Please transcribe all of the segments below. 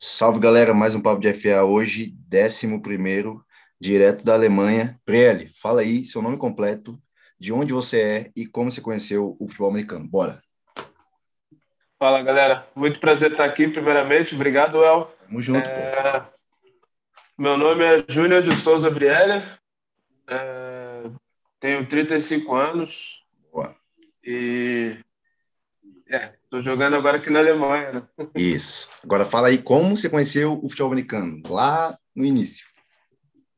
Salve galera, mais um Papo de FA hoje, 11, direto da Alemanha. Priele, fala aí seu nome completo, de onde você é e como você conheceu o futebol americano. Bora! Fala galera, muito prazer estar aqui, primeiramente. Obrigado, El. Tamo junto, é... Meu nome é Júnior de Souza Brielle, é... tenho 35 anos Boa. e é, tô jogando agora aqui na Alemanha, né? Isso. Agora fala aí como você conheceu o futebol americano, lá no início.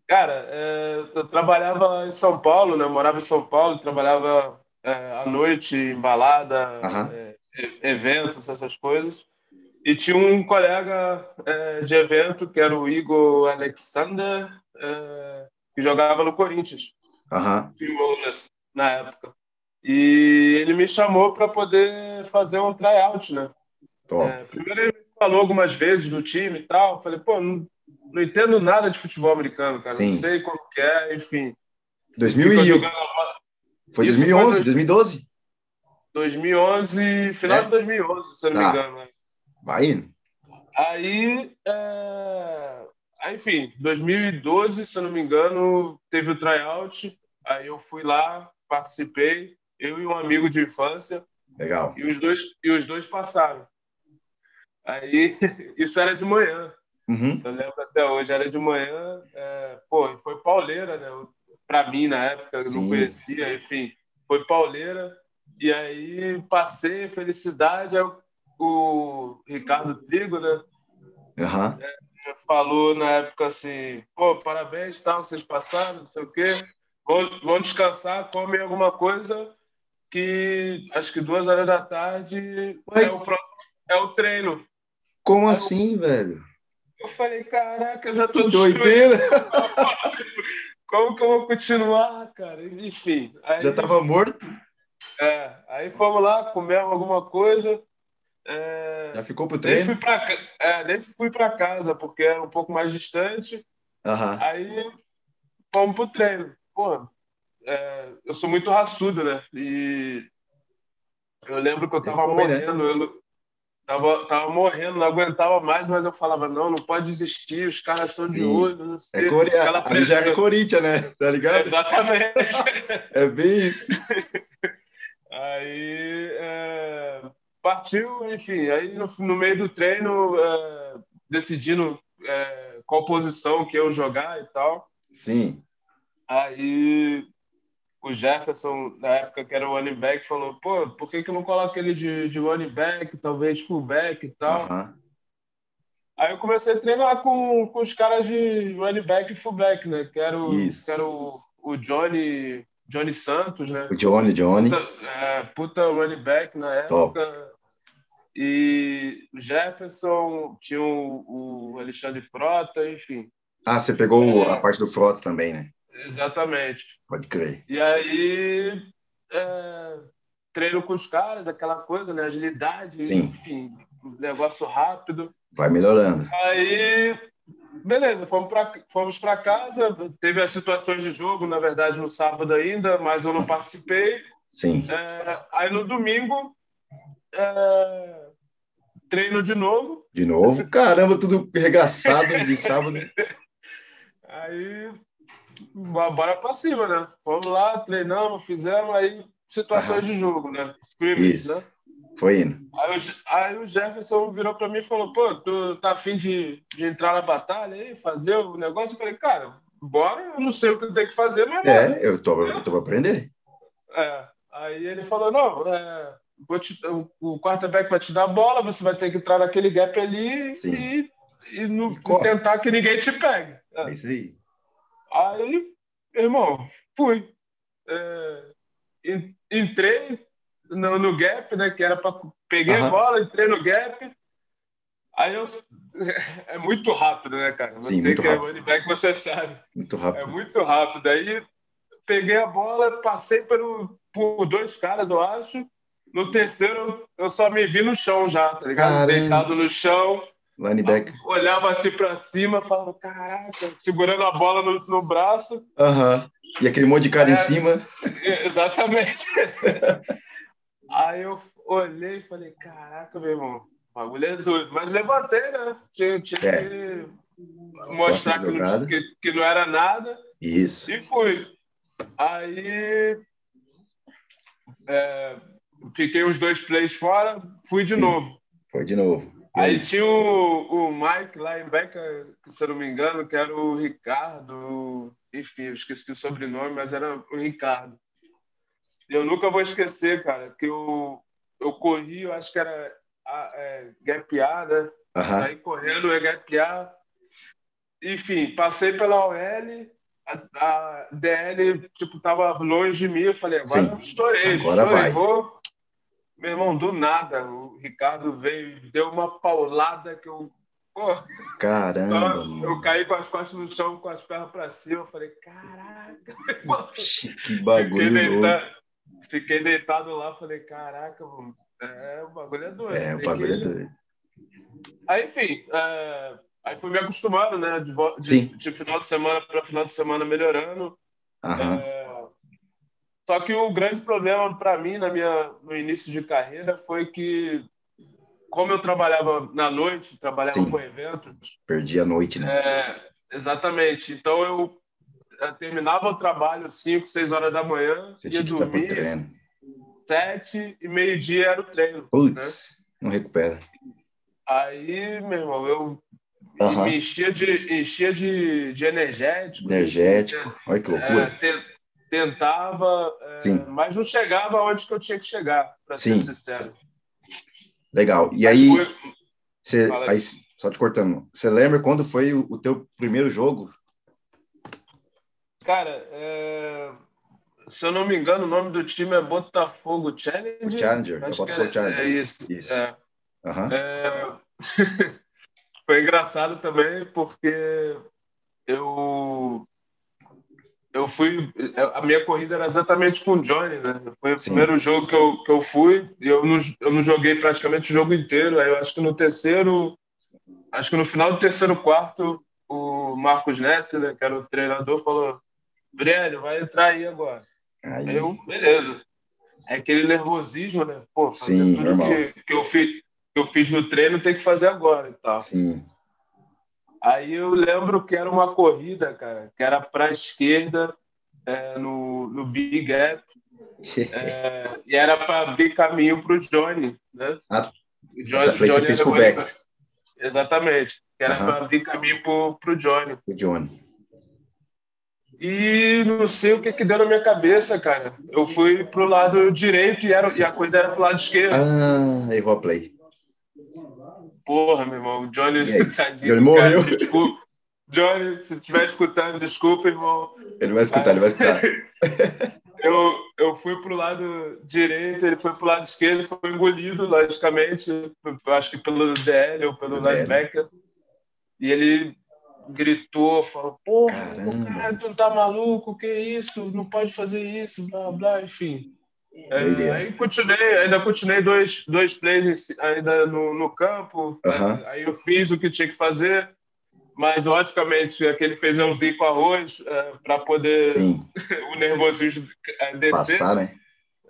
Cara, é, eu trabalhava em São Paulo, né? Eu morava em São Paulo, trabalhava é, à noite em balada, é, eventos, essas coisas. E tinha um colega de evento, que era o Igor Alexander, que jogava no Corinthians, Aham. na época. E ele me chamou para poder fazer um tryout, né? É, primeiro ele falou algumas vezes do time e tal. Eu falei, pô, não, não, entendo nada de futebol americano, cara. Sim. Não sei como que é, enfim. 2000 e... Foi 2011, foi 2012? 2011, final é. de 2011, se eu não ah. me engano. Né? Vai indo. Aí, é... Aí, enfim, 2012, se eu não me engano, teve o tryout. Aí eu fui lá, participei eu e um amigo de infância. Legal. E os dois, e os dois passaram. Aí, isso era de manhã. Uhum. Eu lembro até hoje, era de manhã. É, pô, foi pauleira, né? Para mim, na época, eu Sim. não conhecia, enfim. Foi pauleira. E aí, passei, felicidade. Aí, o Ricardo Trigo, né? Uhum. É, falou na época assim: pô, parabéns, tal, vocês passaram, não sei o quê. Vão, vão descansar, comem alguma coisa que acho que duas horas da tarde é o, próximo, é o treino. Como Aí assim, eu, velho? Eu falei, caraca, eu já tô doideira. Como que eu vou continuar, cara? Enfim. Aí, já tava morto? É, aí fomos lá, comemos alguma coisa. É, já ficou pro treino? Nem fui pra, é, nem fui para casa, porque era um pouco mais distante. Uhum. Aí fomos pro treino. Pô, é, eu sou muito raçudo, né? E eu lembro que eu tava né? morrendo, né? eu tava, tava morrendo, não aguentava mais, mas eu falava, não, não pode desistir, os caras estão de olho, não sei. É Coreia, ali já é Corinthians, né? Tá ligado? Exatamente. é bem isso. Aí é, partiu, enfim, aí no, no meio do treino, é, decidindo é, qual posição que eu jogar e tal. Sim. Aí o Jefferson, na época que era o running back, falou: pô, por que, que não coloca ele de, de running back, talvez fullback e tal? Uhum. Aí eu comecei a treinar com, com os caras de running back e fullback, né? Que era o, que era o, o Johnny, Johnny Santos, né? O Johnny, Johnny. Puta, é, puta running back na época. Top. E o Jefferson, tinha o, o Alexandre Frota, enfim. Ah, você pegou é, a parte do Frota também, né? Exatamente. Pode crer. E aí, é, treino com os caras, aquela coisa, né? Agilidade, Sim. enfim, negócio rápido. Vai melhorando. Aí, beleza, fomos para fomos casa. Teve as situações de jogo, na verdade, no sábado ainda, mas eu não participei. Sim. É, aí no domingo, é, treino de novo. De novo? Caramba, tudo regaçado de sábado. Aí bora pra cima, né? Fomos lá, treinamos, fizemos aí situações de jogo, né? Scrimmage, Isso. né? Foi indo. Aí o, aí o Jefferson virou para mim e falou: pô, tu tá afim de, de entrar na batalha aí, fazer o negócio? Eu falei: cara, bora, eu não sei o que eu tenho que fazer, mas. É, bora. eu tô, eu tô pra aprender. É. Aí ele falou: não, é, vou te, o quarterback vai te dar a bola, você vai ter que entrar naquele gap ali Sim. e, e, no, e tentar que ninguém te pegue. É, é isso aí. Aí, irmão, fui. É, entrei no, no, gap, né? Que era para peguei uhum. a bola, entrei no gap. Aí eu é muito rápido, né, cara? Você Sim, que rápido. é running back, você sabe. Muito rápido. É muito rápido. Aí peguei a bola, passei por, por dois caras, eu acho. No terceiro, eu só me vi no chão já, tá ligado? Caramba. Deitado no chão. Linebacker. Olhava assim para cima, falava, caraca, segurando a bola no, no braço. Aham. Uhum. E aquele monte de cara é, em cima. Exatamente. Aí eu olhei e falei, caraca, meu irmão, O bagulho é doido. Mas levantei, né? Tinha, tinha é. que mostrar que não, que, que não, era nada. Isso. E fui. Aí. É, fiquei uns dois plays fora, fui de Sim. novo. Foi de novo. Aí, tinha o, o Mike lá em Beca, se eu não me engano, que era o Ricardo. Enfim, eu esqueci o sobrenome, mas era o Ricardo. Eu nunca vou esquecer, cara, que eu, eu corri, eu acho que era é, gapear, né? Uhum. Saí correndo, é gapear. Enfim, passei pela OL, a, a, DL, tipo, tava longe de mim. Eu falei, agora Sim. estourei, agora estourei, vai. vou. Meu irmão, do nada, o Ricardo veio, deu uma paulada que eu. Pô, Caramba! eu caí com as costas no chão, com as pernas para cima. Eu falei, caraca! Que bagulho! Fiquei deitado, fiquei deitado lá, falei, caraca, mano, é, o bagulho é doido. É, o bagulho que... é doido. Aí, enfim, é... aí fui me acostumando, né? De, de, de final de semana para final de semana melhorando. Uhum. É... Só que o grande problema para mim na minha, no início de carreira foi que, como eu trabalhava na noite, trabalhava Sim. com eventos. Perdi a noite, né? É, exatamente. Então eu, eu terminava o trabalho 5, 6 horas da manhã, Você ia dormir sete e meio-dia era o treino. Putz, né? não recupera. Aí, meu irmão, eu uhum. me enchia de, enchia de, de energético. Energético, olha que loucura. É, tentava, é, mas não chegava onde que eu tinha que chegar, para ser sincero. Legal. E aí, você, aí, só te cortando, você lembra quando foi o, o teu primeiro jogo? Cara, é se eu não me engano, o nome do time é Botafogo Challenger. Challenger, Acho é Botafogo é, Challenger. É isso. isso. É. Uhum. Foi engraçado também porque eu eu fui a minha corrida era exatamente com o Johnny, né? Foi Sim. o primeiro jogo que eu, que eu fui e eu não, eu não joguei praticamente o jogo inteiro. Aí eu acho que no terceiro, acho que no final do terceiro quarto, o Marcos Nessler, que era o treinador, falou: Brélio, vai entrar aí agora. Aí. Eu, beleza. É aquele nervosismo, né? Pô, Sim, tudo. Que, que, eu fiz, que eu fiz no treino tem que fazer agora e tal. Sim. Aí eu lembro que era uma corrida, cara, que era para a esquerda, é, no, no Big Gap, é, e era para abrir caminho para o Johnny, né? Ah, Johnny, Johnny Exatamente, que era uhum. para abrir caminho para o Johnny. O Johnny. E não sei o que, que deu na minha cabeça, cara. Eu fui pro lado direito e, era, e a corrida era pro lado esquerdo. Ah, errou a play. Porra, meu irmão. O Johnny, tadinho, Johnny morreu. Cara, desculpa. Johnny, se estiver escutando, desculpa, irmão. Ele vai escutar, ele vai escutar. eu, eu fui pro lado direito, ele foi pro lado esquerdo, foi engolido, logicamente, acho que pelo DL ou pelo linebacker. E ele gritou, falou, porra, cara, tu não tá maluco, que isso, não pode fazer isso, blá, blá, enfim. É, aí continuei, ainda continuei dois, dois plays ainda no, no campo, uhum. aí eu fiz o que tinha que fazer, mas logicamente aquele feijãozinho com arroz é, para poder o nervosismo é, descer. Passar, né?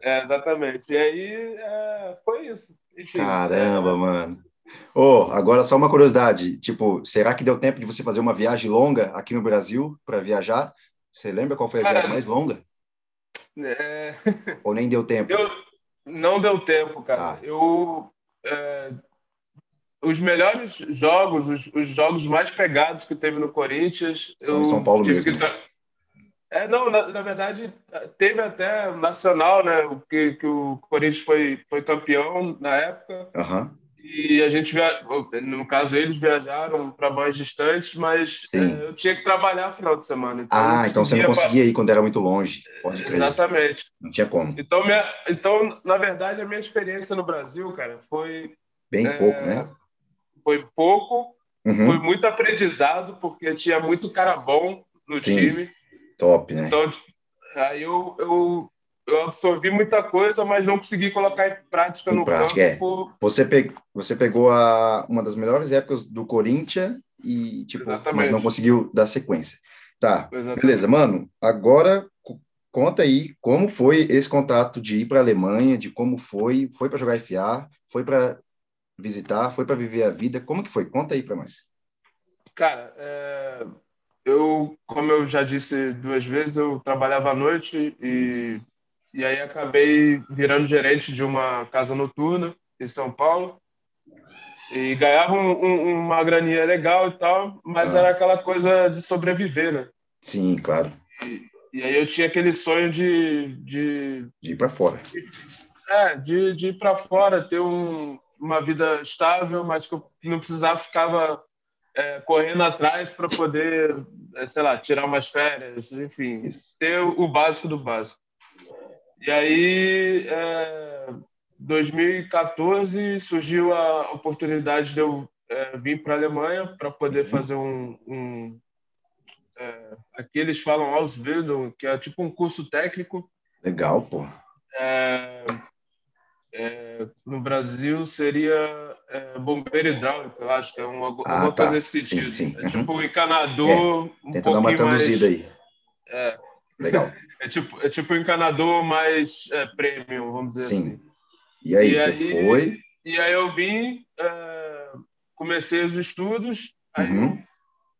É, exatamente. E aí é, foi isso. Enfim, Caramba, mano. Oh, agora só uma curiosidade, tipo, será que deu tempo de você fazer uma viagem longa aqui no Brasil para viajar? Você lembra qual foi a viagem mais longa? É... Ou nem deu tempo? Eu... Não deu tempo, cara. Ah. Eu é... os melhores jogos, os, os, jogos mais pegados que teve no Corinthians, São São Paulo mesmo. É, não, na, na, verdade, teve até nacional, né? Que, que o Corinthians foi, foi campeão na época. Uhum. E a gente, via... no caso, eles viajaram para mais distantes, mas é, eu tinha que trabalhar final de semana. Então ah, então você não conseguia pra... ir quando era muito longe, pode crer. Exatamente. Não tinha como. Então, minha... então, na verdade, a minha experiência no Brasil, cara, foi... Bem é... pouco, né? Foi pouco, uhum. foi muito aprendizado, porque tinha muito cara bom no Sim. time. Top, né? Então, aí eu, eu eu absorvi muita coisa, mas não consegui colocar em prática em no prática, campo. É. Você, pe... você pegou a... uma das melhores épocas do Corinthians e, tipo, mas não conseguiu dar sequência. Tá, Exatamente. beleza. Mano, agora conta aí como foi esse contato de ir para a Alemanha, de como foi, foi para jogar FA, foi para visitar, foi para viver a vida. Como que foi? Conta aí para nós. Cara, é... eu, como eu já disse duas vezes, eu trabalhava à noite e, e aí acabei virando gerente de uma casa noturna em São Paulo e ganhava um, um, uma graninha legal e tal, mas ah. era aquela coisa de sobreviver, né? Sim, claro. E, e aí eu tinha aquele sonho de. De, de ir para fora. É, de, de ir para fora, ter um, uma vida estável, mas que eu não precisava ficava é, correndo atrás para poder, é, sei lá, tirar umas férias, enfim, Isso. ter o básico do básico. E aí, é, 2014 surgiu a oportunidade de eu é, vir para a Alemanha para poder uhum. fazer um, um é, aqui eles falam Ausbildung, que é tipo um curso técnico. Legal, pô. É, é, no Brasil seria é, bombeiro hidráulico, eu acho que é uma, ah, uma tá. coisa nesse sentido. Sim, sim. É tipo um encanador. É. Um Tenta dar uma traduzida mais... aí. É. Legal. É tipo, é tipo um encanador mais é, premium, vamos dizer sim. assim. E aí, e você aí, foi? E aí eu vim, é, comecei os estudos, aí, uhum.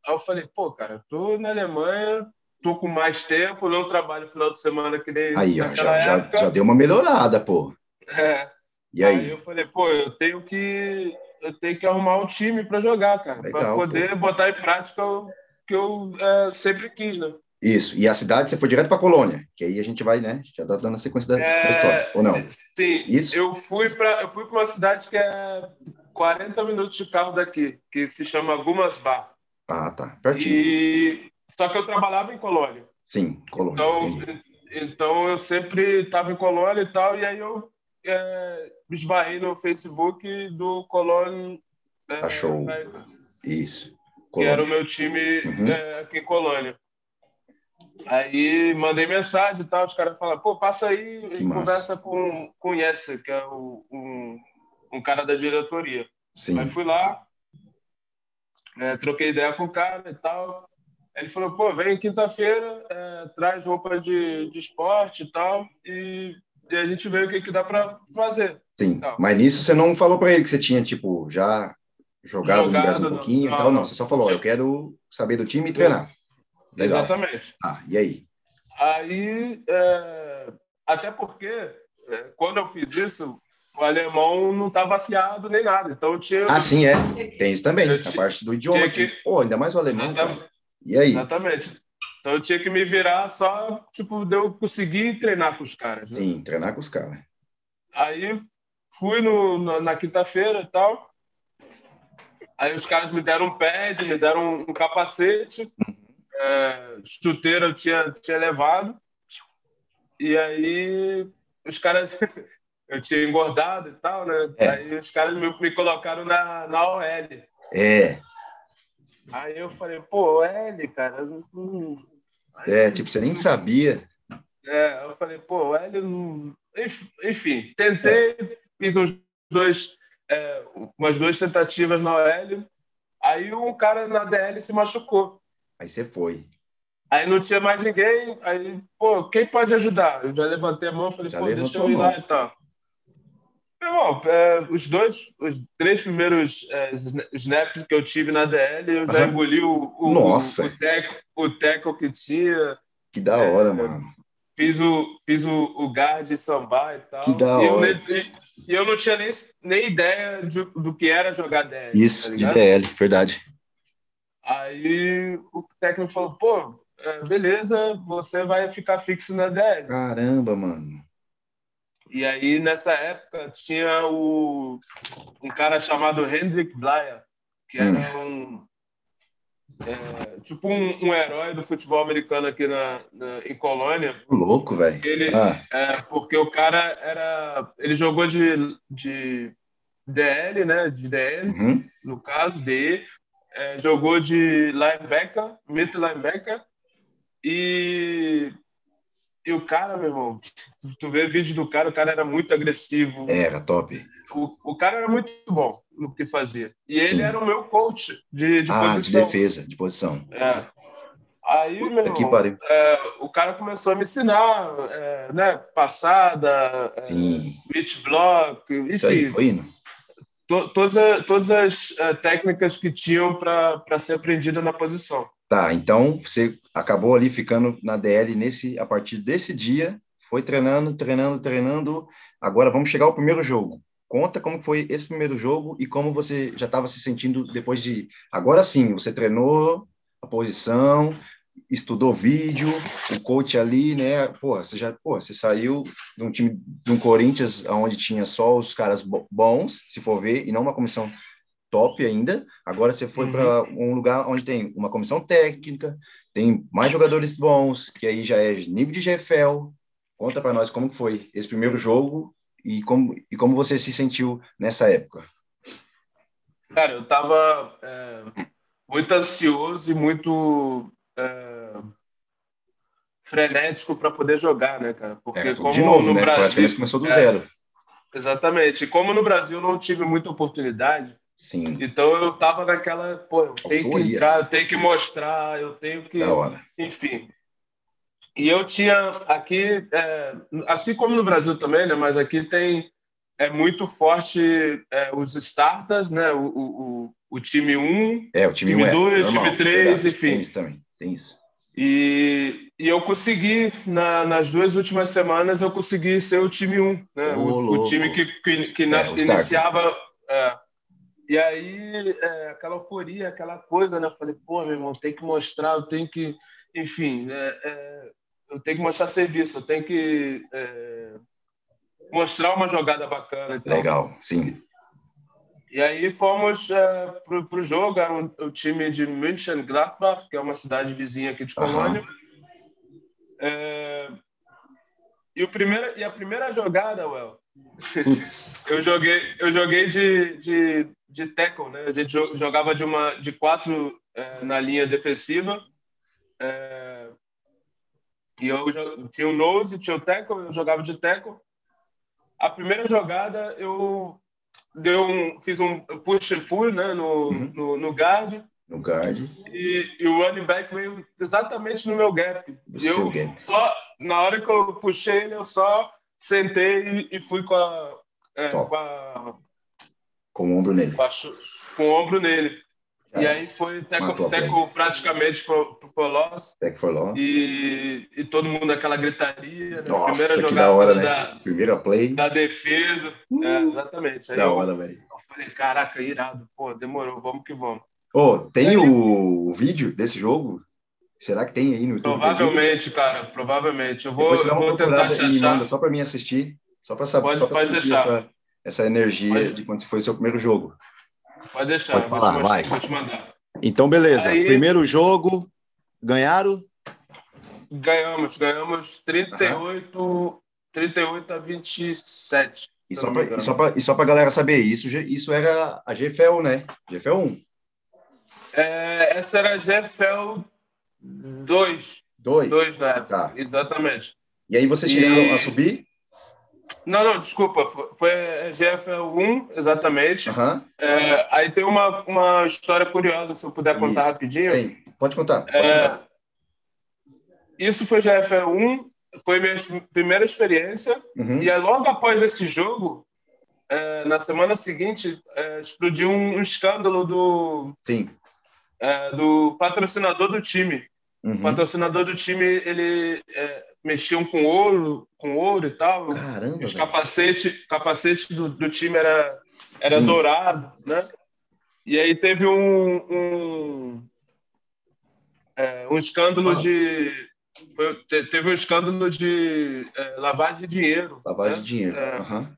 aí, eu falei, pô, cara, tô na Alemanha, tô com mais tempo, não trabalho final de semana que nem Aí, ó, já, já, já deu uma melhorada, pô. É. E aí? aí eu falei, pô, eu tenho que eu tenho que arrumar um time para jogar, cara, para poder pô. botar em prática o que eu é, sempre quis, né? Isso. E a cidade, você foi direto para Colônia, que aí a gente vai, né? Já tá dando a sequência da, é, da história, ou não? Sim. Isso? Eu fui para eu fui para uma cidade que é 40 minutos de carro daqui, que se chama Gumasbar. Ah, tá. Pertinho. E só que eu trabalhava em Colônia. Sim, Colônia. Então, então eu sempre estava em Colônia e tal, e aí eu é, esbarrei no Facebook do Colônia. É, Achou. Isso. Colônia. Que era o meu time uhum. é, aqui em Colônia. Aí mandei mensagem e tal, os caras falaram, pô, passa aí que e massa. conversa com, com o Yesser, que é o, um, um cara da diretoria. Sim. Aí fui lá, é, troquei ideia com o cara e tal. Ele falou, pô, vem quinta-feira, é, traz roupa de, de esporte e tal, e, e a gente vê o que, que dá para fazer. Sim, então, mas nisso você não falou para ele que você tinha, tipo, já jogado, jogado no Brasil um pouquinho não, e tal, não, você só falou, eu quero saber do time e treinar. Legal. Exatamente. Ah, e aí? Aí, é, até porque, é, quando eu fiz isso, o alemão não estava afiado nem nada. Então eu tinha. Ah, sim, é. Tem isso também, a parte do idioma. Que... Pô, ainda mais o alemão. E aí? Exatamente. Então eu tinha que me virar só, tipo, de eu conseguir treinar com os caras. Né? Sim, treinar com os caras. Aí fui no, na, na quinta-feira e tal. Aí os caras me deram um pad, me deram um, um capacete. É, chuteira eu tinha, tinha levado. E aí os caras. eu tinha engordado e tal, né? É. Aí os caras me, me colocaram na, na OL. É. Aí eu falei, pô, L, cara. Hum. é, tipo, você nem sabia. É, eu falei, pô, L. Hum. Enfim, tentei, é. fiz uns dois, é, umas duas tentativas na OL. Aí um cara na DL se machucou. Aí você foi. Aí não tinha mais ninguém, aí, pô, quem pode ajudar? Eu já levantei a mão e falei, já pô, deixa eu ir lá e tal. Meu irmão, é, os dois, os três primeiros é, snaps que eu tive na DL, eu já engoli o, o, Nossa. o, o, teco, o teco que tinha. Que da hora, é, mano. Fiz o, fiz o, o guard de sambar e tal. Que da e hora. Eu, e, e eu não tinha nem, nem ideia de, do que era jogar DL. Isso, tá de DL, verdade. Aí o técnico falou, pô, é, beleza, você vai ficar fixo na DL. Caramba, mano. E aí, nessa época, tinha o, um cara chamado Hendrik Blaya, que era hum. um. É, tipo um, um, herói do futebol americano aqui na, na em Colônia. Louco, velho. Ele ah. é, porque o cara era, ele jogou de, de DL, né? De DL, uhum. no caso DE, é, jogou de linebacker, mid linebacker, e, e o cara, meu irmão, tu vê o vídeo do cara, o cara era muito agressivo. Era top. O, o cara era muito bom no que fazia. E Sim. ele era o meu coach de, de ah, posição. de defesa, de posição. É. Aí, meu irmão, é, o cara começou a me ensinar, é, né, passada, Sim. é, beach block, enfim. Isso aí, foi indo to, todas, todas as uh, técnicas que tinham para ser aprendida na posição. Tá, então você acabou ali ficando na DL nesse a partir desse dia, foi treinando, treinando, treinando. Agora vamos chegar ao primeiro jogo. Conta como foi esse primeiro jogo e como você já estava se sentindo depois de. Agora sim, você treinou a posição, estudou vídeo, o coach ali, né? Pô, você já, pô, você saiu de um time de um Corinthians onde tinha só os caras bons, se for ver, e não uma comissão top ainda. Agora você foi uhum. para um lugar onde tem uma comissão técnica, tem mais jogadores bons, que aí já é nível de GFL. Conta para nós como foi esse primeiro jogo e como e como você se sentiu nessa época. Cara, eu tava é, muito ansioso e muito é, frenético para poder jogar, né, cara? Porque é, como de novo, no né? Brasil começou do é, zero. Exatamente. E como no Brasil não tive muita oportunidade, Sim. Então eu tava naquela, pô, eu tenho que entrar, eu tenho que mostrar, eu tenho que, enfim. E eu tinha aqui, é, assim como no Brasil também, né? Mas aqui tem é muito forte é, os starters, né? O, o, o time 1, é, o time 2, é, time 3, enfim. Tem isso também, tem isso. E, e eu consegui, na, nas duas últimas semanas, eu consegui ser o time 1, né? o, o, time que, que, que é, iniciava. É, e aí, é, aquela euforia, aquela coisa, né? Eu falei, pô, meu irmão, tem que mostrar, eu tenho que. Enfim, é, é, eu tenho que mostrar serviço, eu tenho que é, mostrar uma jogada bacana. Legal, sim. E aí fomos é, para o jogo, era um, o time de München-Gladbach, que é uma cidade vizinha aqui de Colônia. Uhum. É, e, o primeiro, e a primeira jogada, Well, eu joguei, eu joguei de, de, de tackle, né? A gente jogava de, uma, de quatro é, na linha defensiva. É, e eu tinha o nose, tinha o tackle, eu jogava de tackle. A primeira jogada eu deu um, fiz um push and pull né, no, uhum. no, no guard. No guard. E, e, o running back veio exatamente no meu gap. No eu gap. só na hora que eu puxei ele, eu só sentei e, e fui com a, é, com a, com o ombro nele. Com, a, com o ombro nele. E aí foi teco, teco praticamente for, for loss. Tech for loss. E, e todo mundo naquela gritaria. Né? Nossa, Primeira que jogada da hora, né? Da, Primeira play. Da defesa. Uh, é, exatamente. Aí da eu, hora, velho. Eu falei, caraca, irado. Pô, demorou, vamos que vamos. Ô, oh, tem aí, o vídeo desse jogo? Será que tem aí no YouTube? Provavelmente, cara, provavelmente. Eu vou, Depois você dá uma vou tentar te manda só para mim assistir, só para saber, pode, só para sentir essa, essa energia pode. de quando foi o seu primeiro jogo. Pode deixar. Pode falar, vou vai. Vou te mandar. Então, beleza. Aí, Primeiro jogo, ganharam? Ganhamos, ganhamos 38, uhum. 38 a 27. E só, pra, e, só pra, e só pra galera saber, isso, isso era a GFL, né? GFL 1. É, essa era a GFL 2. 2? 2 na época, tá. exatamente. E aí vocês chegaram e... a subir? Não, não, desculpa. Foi GFL 1, exatamente. Uhum. É, aí tem uma, uma história curiosa, se eu puder contar isso. rapidinho. Tem. Pode contar. Pode é, contar. Isso foi GFL 1, foi minha primeira experiência. Uhum. E logo após esse jogo, é, na semana seguinte, é, explodiu um, um, escândalo do, Sim. É, do patrocinador do time. Uhum. O patrocinador do time, ele é, mexiam com ouro, com ouro e tal. Caramba, Os capacete, capacete do, do time era, era dourado, né? E aí teve um, um, é, um escândalo Fala. de foi, teve um escândalo de é, lavagem de dinheiro. Lavagem né? de dinheiro. É, uhum.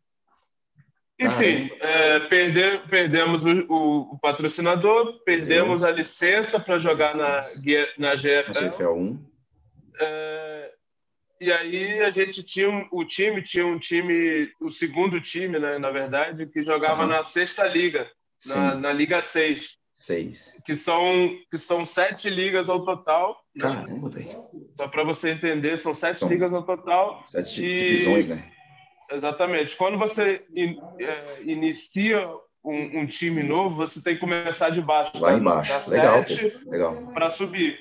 Enfim, é, perder, perdemos o, o, o, patrocinador, perdemos Eu. a licença para jogar licença. na, na GFL. Na GFL 1. É, e aí a gente tinha o time, tinha um time, o segundo time, né, na verdade, que jogava uhum. na sexta liga, na, na, Liga 6. Seis. Que são, que são sete ligas ao total. Caramba, velho. Só para você entender, são sete são ligas ao total. Sete e... divisões, né? Exatamente. Quando você in, é, inicia um, um, time novo, você tem que começar de baixo. Lá tá? embaixo. legal, legal. Para subir.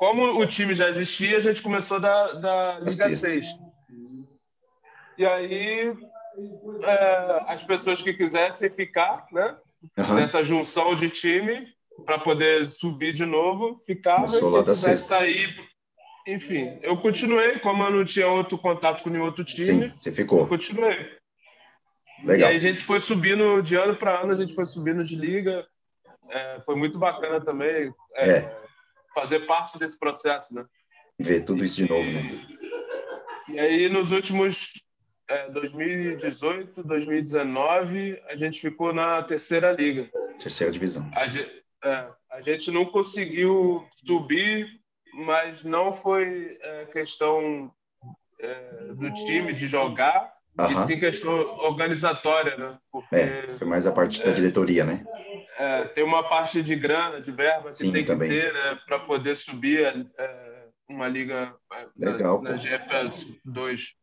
Como o time já existia, a gente começou da, da Liga 6. E aí é, as pessoas que quisessem ficar, né? Uhum. Nessa junção de time para poder subir de novo, ficava e quem quisesse sair. Enfim, eu continuei, como eu não tinha outro contato com nenhum outro time. Sim, você ficou. continuei. Legal. E aí a gente foi subindo de ano para ano, a gente foi subindo de liga. É, foi muito bacana também é, é. Fazer parte desse processo, né? Ver tudo isso de novo, né? E aí, nos últimos é, 2018, 2019, a gente ficou na terceira liga. Terceira divisão. A gente, é, a gente não conseguiu subir, mas não foi é, questão é, do time de jogar, Uhum. E sim questão organizatória, né? Porque, é, foi mais a parte da diretoria, né? É, tem uma parte de grana, de verba sim, que tem também. que ter, né? Para poder subir é, uma liga é, Legal, na, na GFL 2.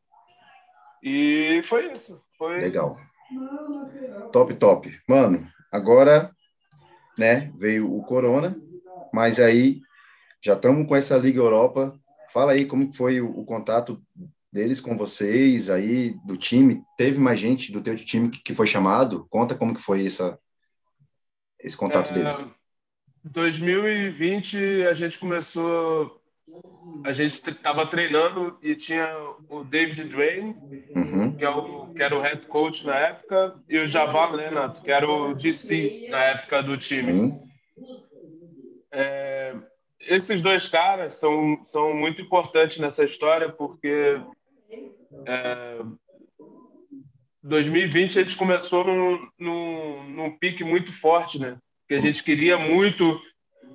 E foi isso. Foi... Legal. Top, top. Mano, agora, né, veio o Corona, mas aí já estamos com essa Liga Europa. Fala aí como foi o, o contato deles com vocês aí do time? Teve mais gente do teu time que, que foi chamado? Conta como que foi essa, esse contato é, deles. 2020 a gente começou, a gente estava treinando e tinha o David Drain, uhum. que, é o, que era o head coach na época, e o Javal Leonard, que era o DC na época do time. É, esses dois caras são, são muito importantes nessa história porque é, 2020 a gente começou num, num, num, pique muito forte, né? Que a gente queria muito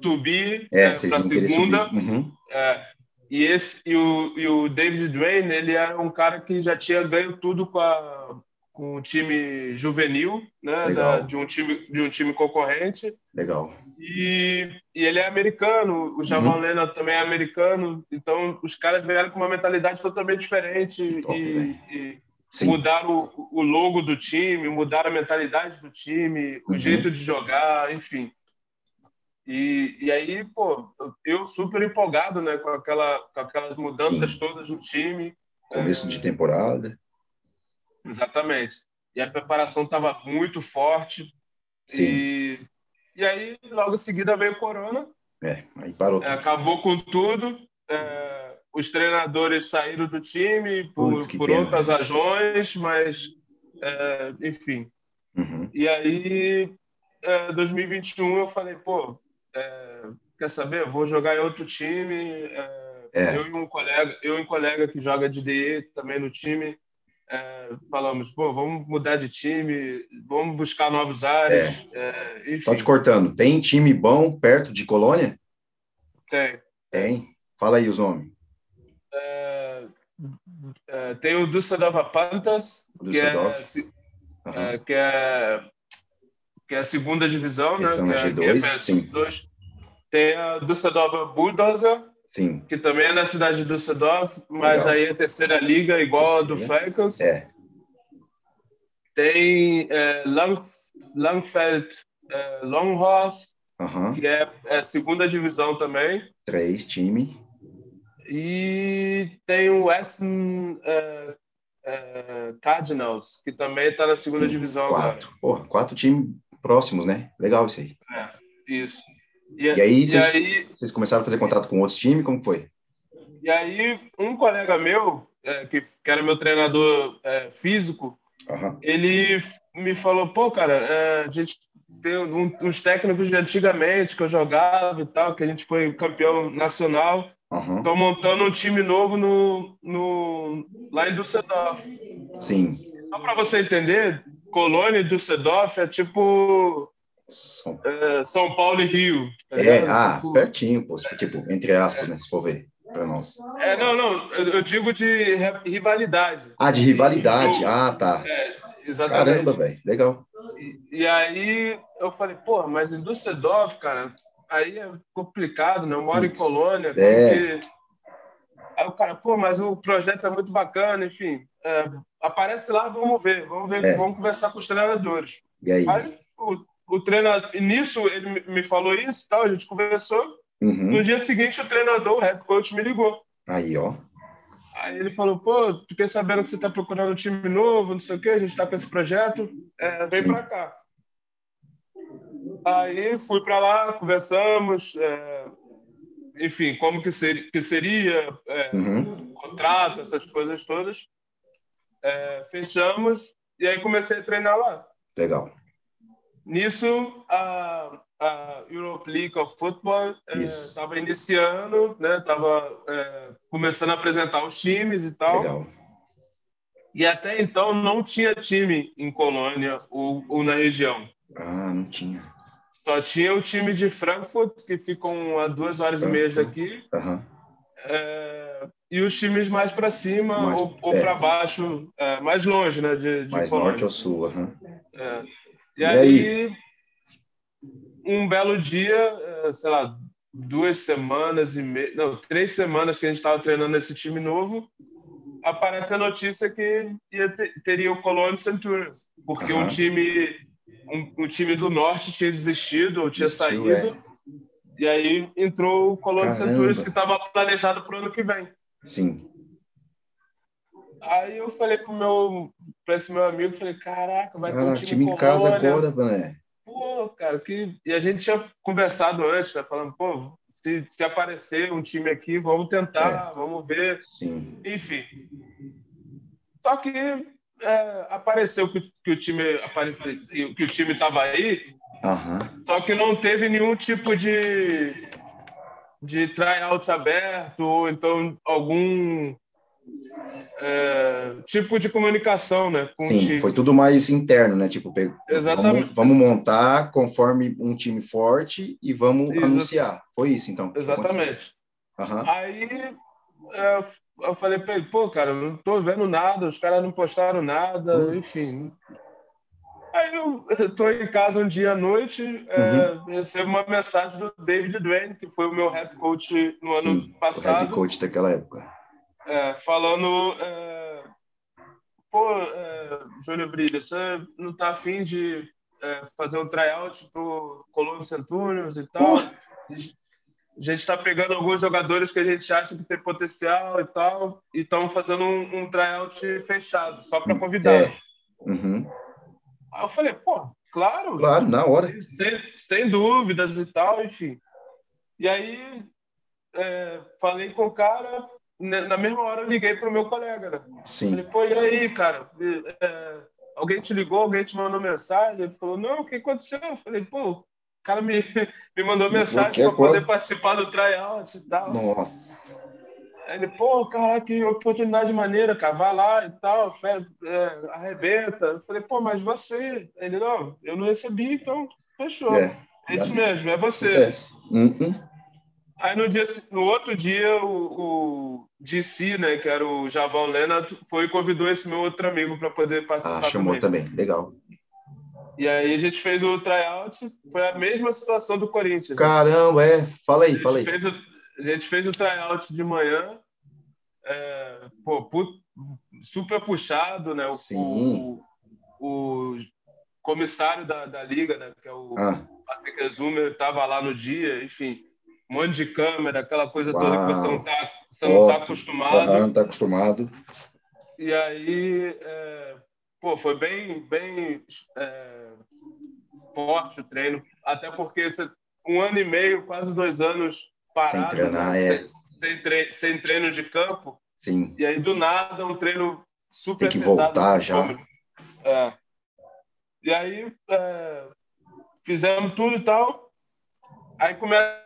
subir é, é para a segunda. Uhum. É, e, esse, e, o, e o David Drain, ele era um cara que já tinha ganho tudo com, a, com o time juvenil, né? Da, de, um time, de um time concorrente. Legal. E, e ele é americano, o Jamal uhum. Leonard também é americano, então os caras vieram com uma mentalidade totalmente diferente Top, e, e mudaram o, o, logo do time, mudaram a mentalidade do time, o uhum. jeito de jogar, enfim. E, e aí, pô, eu super empolgado, né, com, aquela, com aquelas mudanças Sim. todas no time. Começo é... de temporada. Exatamente. E a preparação estava muito forte. Sim. E e aí, logo em seguida, veio o Corona. É, aí parou. É, acabou com tudo. É, os treinadores saíram do time por, Puts, por outras razões, mas, é, enfim. Uhum. E aí, é, 2021, eu falei, pô, é, quer saber? Vou jogar em outro time. É, eu, e um colega, eu e um colega que joga de DE também no time é, falamos, pô, vamos mudar de time, vamos buscar novos ares. É. É, Só te cortando, tem time bom perto de Colônia? Tem. Tem? Fala aí os nomes. É, é, tem o Düsseldorf Panthers, que é, uhum. que é, que é a segunda divisão, Eles né? Na G2, sim. Tem a Düsseldorf Bulldozer, Sim. Que também é na cidade de Düsseldorf, mas Legal. aí a terceira liga igual a do Falcons. É. Tem é, Lang, Langfeld é, Longhorst, uhum. que é, é a segunda divisão também. Três time. E tem o Essen é, é, Cardinals, que também está na segunda Sim, divisão quatro. agora. Porra, quatro times próximos, né? Legal isso aí. É, isso. E, e aí, vocês, aí, vocês começaram a fazer contato com outros times? Como foi? E aí, um colega meu, é, que, que, era meu treinador é, físico, uhum. ele me falou: pô, cara, é, a gente tem um, uns técnicos de antigamente que eu jogava e tal, que a gente foi campeão nacional. Estão uhum. montando um time novo no, no, lá em Düsseldorf. Sim. Só para você entender, Colônia e Düsseldorf é tipo são... É, São Paulo e Rio. Tá é, ah, tipo... pertinho, pô, tipo, entre aspas, né, se for ver, para nós. É, não, não, eu digo de rivalidade. Ah, de rivalidade, ah, tá. É, exatamente. Caramba, velho, legal. E, e, aí eu falei, pô, mas em Düsseldorf, cara, aí é complicado, né? Eu moro em Colônia. É. Aí o cara, pô, mas o projeto é muito bacana, enfim. É, aparece lá, vamos ver, vamos ver, é. vamos conversar com os treinadores. E aí? aí o, o treinador, nisso ele me falou isso, tal, a gente conversou. Uhum. No dia seguinte, o treinador, o head coach, me ligou. Aí, ó. Aí ele falou, pô, fiquei sabendo que você está procurando um time novo, não sei o quê, a gente está com esse projeto, é, vem para cá. Aí fui para lá, conversamos, é, enfim, como que, ser, que seria, é, uhum. contrato, essas coisas todas. É, fechamos e aí comecei a treinar lá. Legal. Nisso, a, a Europe League of Football estava é, iniciando, né? Tava é, começando a apresentar os times e tal. Legal. E até então não tinha time em Colônia ou, ou na região. Ah, não tinha. Só tinha o time de Frankfurt, que ficam a duas horas Frankfurt. e meia daqui. Uhum. É, e os times mais para cima mais ou, ou para baixo, é, mais longe, né? De, de mais Colônia. norte ou sul. Uhum. É. E, e, aí, aí, um belo dia, é, sei lá, duas semanas e meia, não, três semanas que a gente estava treinando esse time novo, aparece a notícia que ter, teria o Cologne Centurions, porque uhum. um time um, um, time do norte tinha desistido ou tinha Desistiu, saído. É. E aí entrou o Cologne Centurions que estava planejado para o ano que vem. Sim. Aí eu falei pro meu, para esse meu amigo, falei, caraca, vai Caraca, ter um time, time em casa agora, Vané. Pô, cara, que... E a gente tinha conversado antes, né, falando, pô, se, se aparecer um time aqui, vamos tentar, é. vamos ver. Sim. Enfim. Só que é, apareceu que, que, o time apareceu, que, o time estava aí, uhum. só que não teve nenhum tipo de de tryout aberto ou então algum é, tipo de comunicação, né? Sim, foi tudo mais interno, né? Tipo, Exatamente. Vamos, vamos, montar conforme um time forte e vamos anunciar. Foi isso, então. Exatamente. Uhum. Aí é, eu falei para ele, pô, cara, não tô vendo nada, os caras não postaram nada, enfim. Aí eu estou em casa um dia à noite, é, uhum. recebo uma mensagem do David Dwayne, que foi o meu head coach no Sim, ano passado. head coach daquela época. É, falando, é, pô, é, Júnior Brilha, você não está afim de é, fazer um tryout pro Colônia Centurions e tal? Uh. A gente está pegando alguns jogadores que a gente acha que tem potencial e tal, e estamos fazendo um, um tryout fechado, só para convidar. É. Uhum. Aí eu falei, pô, claro. Claro, na hora. Sem, sem dúvidas e tal, enfim. E aí é, falei com o cara, né, na mesma hora eu liguei para o meu colega. Né? Sim. Falei, pô, e aí, cara? É, alguém te ligou, alguém te mandou mensagem? Ele falou, não, o que aconteceu? Eu falei, pô, o cara me, me mandou mensagem para poder participar do tryout e tal. Nossa. Ele, pô, cara, que oportunidade maneira, cara, vai lá e tal, fé, é, arrebenta. Eu falei, pô, mas você? Ele, não, eu não recebi, então fechou. É, é isso mesmo, é você. Uhum. Aí no, dia, no outro dia, o, o DC, né, que era o Javão Leonard, foi e convidou esse meu outro amigo para poder participar. Ah, chamou também. também, legal. E aí a gente fez o tryout, foi a mesma situação do Corinthians. Né? Caramba, né? é. Fala aí, fala aí. O, a gente fez o tryout de manhã, é, pô, super puxado, né? O, Sim. O, o comissário da, da liga, né? Que é o ah. Patrick Zumer, estava lá no dia, enfim, um monte de câmera, aquela coisa Uau. toda que você não está você não tá acostumado. Não está acostumado. E aí, é, pô, foi bem, bem é, forte o treino, até porque você, um ano e meio, quase dois anos parado, sem treinar, né? é. sem, treino, sem, treino de campo. Sim. E aí, do nada, um treino super Tem que voltar já. É. E aí, é, fizemos tudo e tal. Aí começa.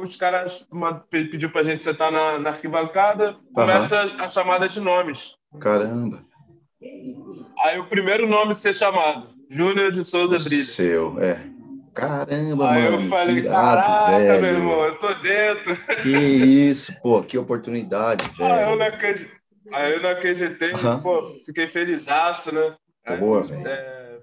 Os caras pediu pra gente sentar na, na arquibancada. Começa uhum. a chamada de nomes. Caramba. Aí o primeiro nome a ser chamado, Júnior de Souza Brilha. Seu, é. Caramba, Aí mano. eu falei, caraca, velho. meu irmão, eu tô dentro. Que isso, pô, que oportunidade, velho. Aí eu não acreditei, Aí eu não acreditei uhum. pô, fiquei felizaço, né? Boa, velho. É...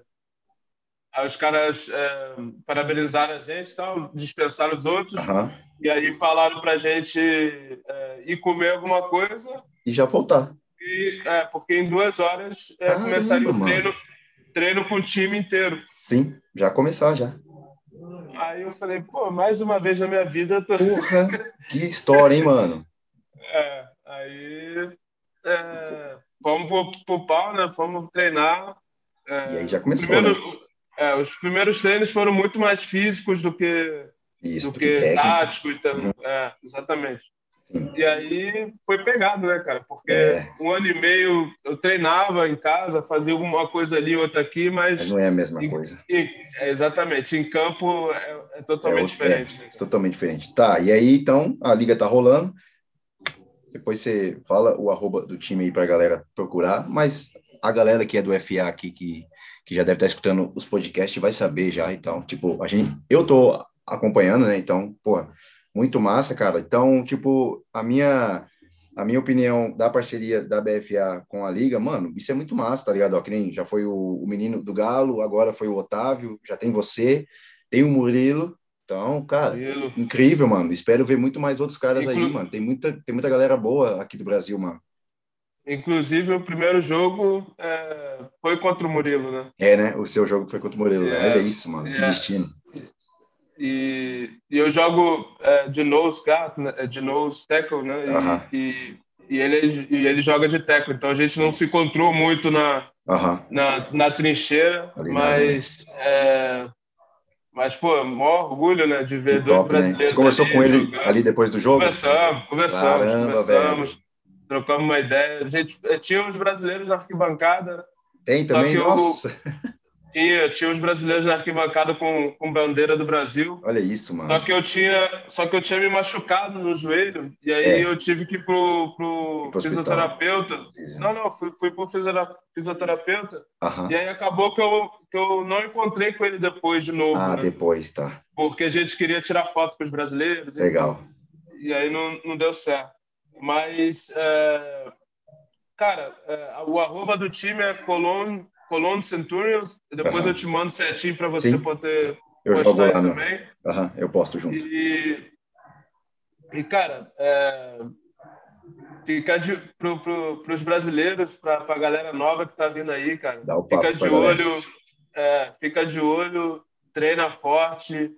Aí os caras é, parabenizaram a gente e tal, dispensaram os outros. Uhum. E aí falaram pra gente é, ir comer alguma coisa. E já voltar. E, é, porque em duas horas é, Caramba, começaria o treino, treino com o time inteiro. Sim, já começar já. Aí eu falei, pô, mais uma vez na minha vida. Tô... Porra, que história, hein, mano? É, Aí é, fomos pro, pro pau, né? Fomos treinar. É, e aí já começou. Primeiro, né? é, os primeiros treinos foram muito mais físicos do que, Isso, do, que, que táticos. Uhum. É, exatamente. E aí foi pegado, né, cara? Porque é. um ano e meio eu treinava em casa, fazia alguma coisa ali, outra aqui, mas. Mas não é a mesma em, coisa. Em, é, exatamente. Em campo é, é totalmente é diferente. Né, totalmente diferente. Tá, e aí então a liga tá rolando. Depois você fala o arroba do time aí pra galera procurar, mas a galera que é do FA aqui, que, que já deve estar tá escutando os podcasts, vai saber já, então, tipo, a gente, eu tô acompanhando, né, então, pô, muito massa, cara. Então, tipo, a minha a minha opinião da parceria da BFA com a Liga, mano, isso é muito massa, tá ligado? Ó, que nem já foi o, o menino do Galo, agora foi o Otávio, já tem você, tem o Murilo. Então, cara, Murilo. incrível, mano. Espero ver muito mais outros caras Inclu... aí, mano. Tem muita, tem muita galera boa aqui do Brasil, mano. Inclusive, o primeiro jogo é, foi contra o Murilo, né? É, né? O seu jogo foi contra o Murilo. Né? É, Olha isso, mano. É. Que destino. E, e eu jogo é, de nose guard, né, de nose tackle, né? E, e, e, ele, e ele joga de tackle. Então a gente não Isso. se encontrou muito na, na, na trincheira, Ali mas. É, mas, pô, maior orgulho, né, de ver que dois top, né? brasileiros. Né? Você conversou com ele jogando. ali depois do jogo? Conversamos, conversamos, Caramba, conversamos. Velho. Trocamos uma ideia. A gente eh, tinha uns brasileiros na arquibancada. Tem também, nossa. Tinha, tinha os brasileiros na arquibancada com, com bandeira do Brasil. Olha isso, mano. Só que eu tinha, só que eu tinha me machucado no joelho e aí é. eu tive que ir pro, pro, pro fisioterapeuta. Não, não, fui, fui pro fisioterapeuta. E aí acabou que eu, que eu não encontrei com ele depois de novo. Ah, né? depois, tá. Porque a gente queria tirar foto com os brasileiros. Legal. E, e aí não, não deu certo. Mas, é, cara, é, o arroba do time é Colon Cologne Centurions. Depois uhum. eu te mando certinho para você Sim. poder eu jogo lá também. Uhum, eu posto junto. E, e cara, é, fica de pro, pro, pros brasileiros, para a galera nova que está vindo aí, cara. Dá o papo fica de olho, é, fica de olho, treina forte,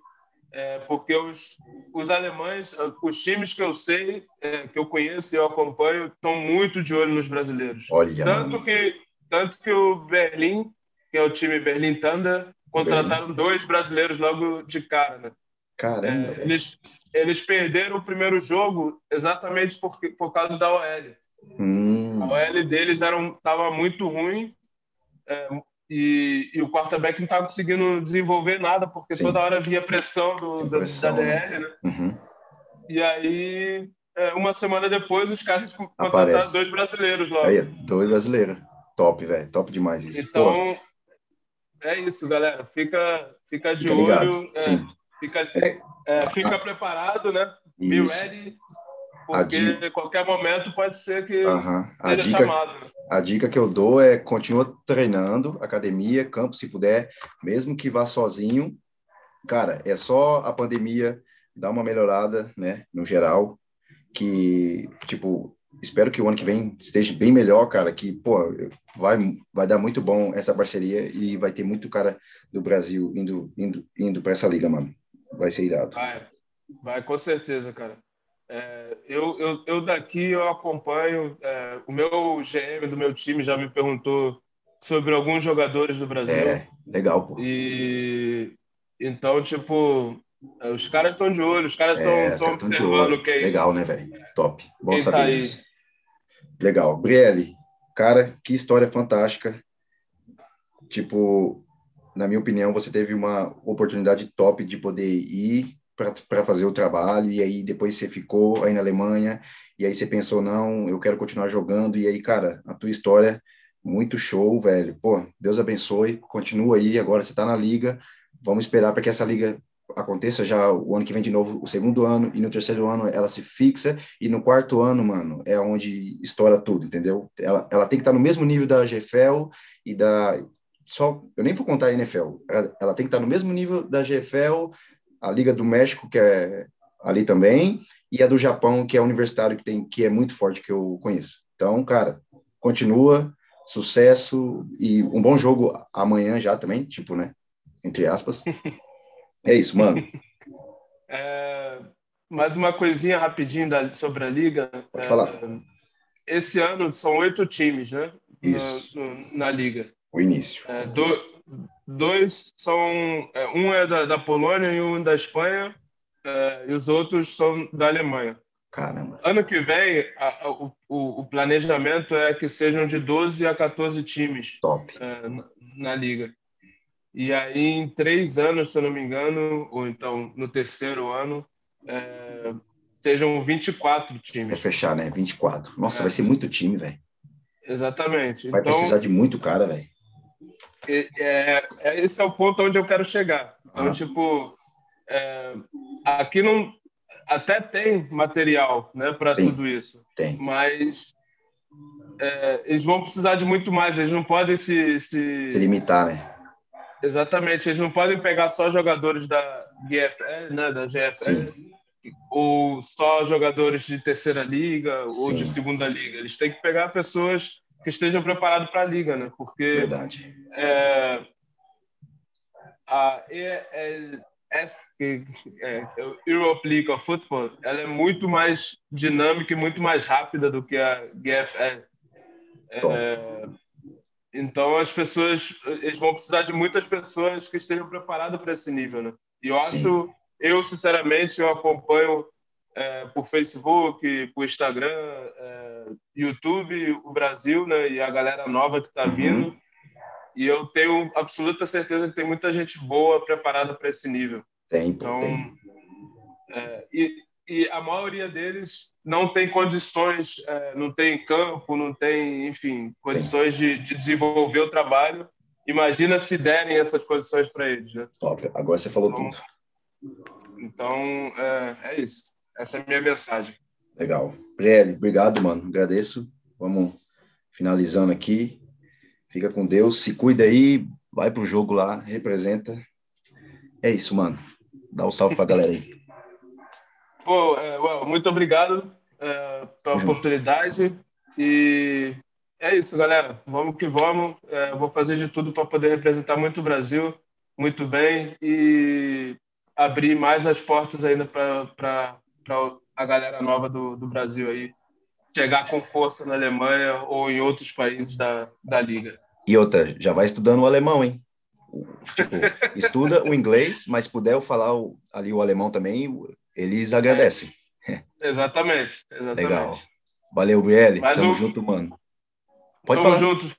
é, porque os, os alemães, os times que eu sei, é, que eu conheço e eu acompanho, estão muito de olho nos brasileiros. Olha, Tanto mano. que tanto que o Berlim, que é o time Berlim Thunder, contrataram Berlim. dois brasileiros logo de cara, né? Caramba. É, eles, eles perderam o primeiro jogo exatamente por, por causa da OL. Hum. A OL deles estava muito ruim é, e, e, o quarterback não estava conseguindo desenvolver nada, porque Sim. toda hora vinha pressão do, pressão, da, da DL, né? Uhum. E aí, é, uma semana depois, os caras contrataram Aparece. dois brasileiros lá. Aí, dois brasileiros. Top, velho. Top demais isso. Então, Pô. é isso, galera. Fica, fica de fica olho. É, Sim. Fica, é, é, fica preparado, né? Isso. Be ready. Porque dica... qualquer momento pode ser que uhum. a dica, chamado. A dica que eu dou é continua treinando, academia, campo, se puder, mesmo que vá sozinho. Cara, é só a pandemia dar uma melhorada, né, no geral, que, tipo, espero que o ano que vem esteja bem melhor, cara, que, pô, vai, vai dar muito bom essa parceria e vai ter muito cara do Brasil indo, indo, indo para essa liga, mano. Vai ser irado. Vai, vai com certeza, cara. É, eu, eu, eu daqui eu acompanho, é, o meu GM do meu time já me perguntou sobre alguns jogadores do Brasil. É, legal, pô. E então, tipo, os caras estão de olho, os caras estão é, observando quem. Legal, né, velho? Top. Bom quem tá saber tá disso. Legal. Brielle, cara, que história fantástica. Tipo, na minha opinião, você teve uma oportunidade top de poder ir para fazer o trabalho, e aí depois você ficou aí na Alemanha, e aí você pensou, não, eu quero continuar jogando, e aí, cara, a tua história, muito show, velho. Pô, Deus abençoe, continua aí, agora você está na liga, vamos esperar para que essa liga aconteça já o ano que vem de novo, o segundo ano, e no terceiro ano ela se fixa, e no quarto ano, mano, é onde estoura tudo, entendeu? Ela, ela tem que estar no mesmo nível da GFL e da. Só, eu nem vou contar a NFL, ela, ela tem que estar no mesmo nível da GFL, a Liga do México, que é ali também, e a do Japão, que é universitário, que, tem, que é muito forte, que eu conheço. Então, cara, continua, sucesso e um bom jogo amanhã já também, tipo, né? Entre aspas. É isso, mano. É, mais uma coisinha rapidinho da, sobre a liga. Pode falar. esse ano são oito times, né? Isso. Na, no, na liga. O início. É, do, dois são. É, um é da, da, Polônia e um da Espanha, é, e os outros são da Alemanha. Caramba. Ano que vem, a, a, o, o, planejamento é que sejam de 12 a 14 times Top. É, na, na liga. E aí, em três anos, se eu não me engano, ou então no terceiro ano, é, sejam 24 times. Vai fechar, né? 24. Nossa, é. vai ser muito time, velho. Exatamente. Vai então, precisar de muito cara, velho. É, é, esse é o ponto onde eu quero chegar. Então, ah. tipo, é, aqui não. Até tem material né, para tudo isso. Tem. Mas é, eles vão precisar de muito mais. Eles não podem se. Se, se limitar, né? Exatamente. Eles não podem pegar só jogadores da GFL, né, da GFL. Sim ou só jogadores de terceira liga Sim. ou de segunda liga. Eles têm que pegar pessoas que estejam preparados para a liga, né? Porque Verdade. É, a ELF, que é, Europe League of Football, ela é muito mais dinâmica e muito mais rápida do que a GFL. É, então as pessoas, eles vão precisar de muitas pessoas que estejam preparadas para esse nível, né? E eu Sim. acho eu, sinceramente, eu acompanho é, por Facebook, por Instagram, é, YouTube, o Brasil, né? E a galera nova que está uhum. vindo. E eu tenho absoluta certeza que tem muita gente boa preparada para esse nível. Tem, então, tem. É, e, e a maioria deles não tem condições, é, não tem campo, não tem, enfim, condições de, de, desenvolver o trabalho. Imagina se derem essas condições para eles. Né? Top. Agora você falou então, tudo. Então, é, é isso. Essa é a minha mensagem. Legal. Brielle, obrigado, mano. Agradeço. Vamos finalizando aqui. Fica com Deus. Se cuida aí. Vai pro jogo lá. Representa. É isso, mano. Dá um salve pra galera aí. Pô, é, well, muito obrigado é, pela oportunidade. E é isso, galera. Vamos que vamos. É, vou fazer de tudo para poder representar muito o Brasil, muito bem. E abrir mais as portas ainda para a galera nova do, do Brasil aí chegar com força na Alemanha ou em outros países da, da liga. E outra, já vai estudando o alemão, hein? Tipo, estuda o inglês, mas puder falar o, ali o alemão também, eles agradecem. É, exatamente, exatamente. Legal. Valeu, Biel. Tamo o... junto, mano. Pode Tamo falar. junto.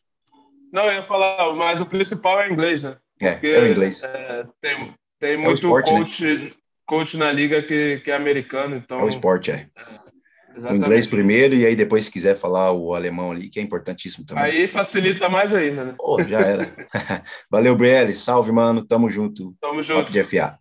Não, eu ia falar, mas o principal é inglês, né? Porque, é, é o inglês. É, tem, tem é muito esporte, né? coach, né? coach na liga que, que é americano, então... É o esporte, é. é o inglês primeiro e aí depois se quiser falar o alemão ali, que é importantíssimo também. Aí facilita mais ainda, né? Pô, já era. Valeu, Brielle. Salve, mano. Tamo junto. Tamo junto. de FA.